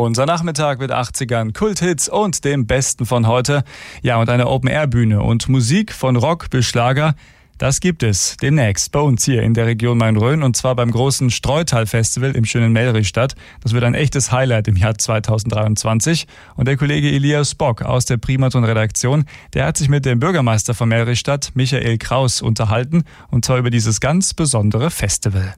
Unser Nachmittag mit 80ern, Kulthits und dem Besten von heute. Ja, und eine Open-Air-Bühne und Musik von Rock bis Schlager. Das gibt es demnächst bei uns hier in der Region Main-Rhön und zwar beim großen Streutal-Festival im schönen Melrichstadt. Das wird ein echtes Highlight im Jahr 2023. Und der Kollege Elias Bock aus der Primaton-Redaktion, der hat sich mit dem Bürgermeister von Melrichstadt, Michael Kraus, unterhalten und zwar über dieses ganz besondere Festival.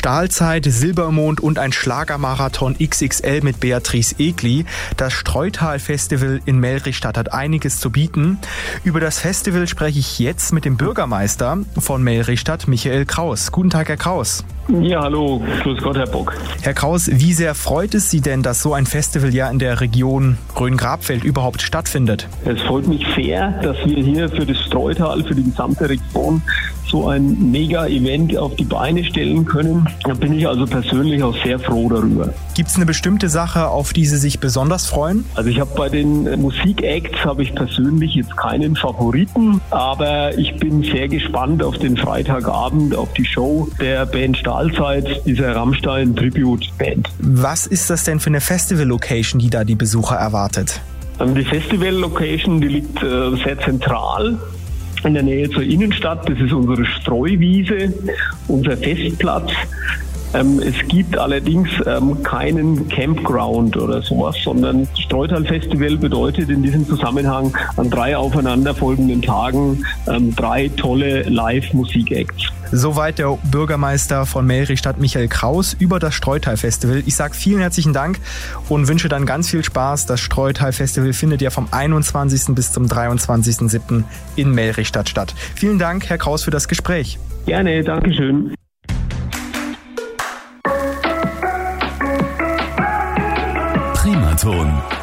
Stahlzeit, Silbermond und ein Schlagermarathon XXL mit Beatrice Egli. Das Streutal-Festival in Melrichstadt hat einiges zu bieten. Über das Festival spreche ich jetzt mit dem Bürgermeister von Melrichstadt, Michael Kraus. Guten Tag, Herr Kraus. Ja, hallo, grüß Gott, Herr Bock. Herr Kraus, wie sehr freut es Sie denn, dass so ein Festival ja in der Region Rhön-Grabfeld überhaupt stattfindet? Es freut mich sehr, dass wir hier für das Streutal, für die gesamte Region so ein Mega-Event auf die Beine stellen können. Da bin ich also persönlich auch sehr froh darüber. Gibt es eine bestimmte Sache, auf die Sie sich besonders freuen? Also ich habe bei den Musikacts habe ich persönlich jetzt keinen Favoriten, aber ich bin sehr gespannt auf den Freitagabend, auf die Show der Band Stahlzeit, dieser Rammstein Tribute Band. Was ist das denn für eine Festival-Location, die da die Besucher erwartet? Ähm, die Festival-Location, die liegt äh, sehr zentral in der Nähe zur Innenstadt. Das ist unsere Streuwiese, unser Festplatz. Ähm, es gibt allerdings ähm, keinen Campground oder sowas, sondern Streutal Festival bedeutet in diesem Zusammenhang an drei aufeinanderfolgenden Tagen ähm, drei tolle Live-Musik-Acts. Soweit der Bürgermeister von Melrichstadt Michael Kraus über das Streutal Festival. Ich sage vielen herzlichen Dank und wünsche dann ganz viel Spaß. Das Streutal Festival findet ja vom 21. bis zum 23.07. in Melrichstadt statt. Vielen Dank, Herr Kraus, für das Gespräch. Gerne, Dankeschön. Ton.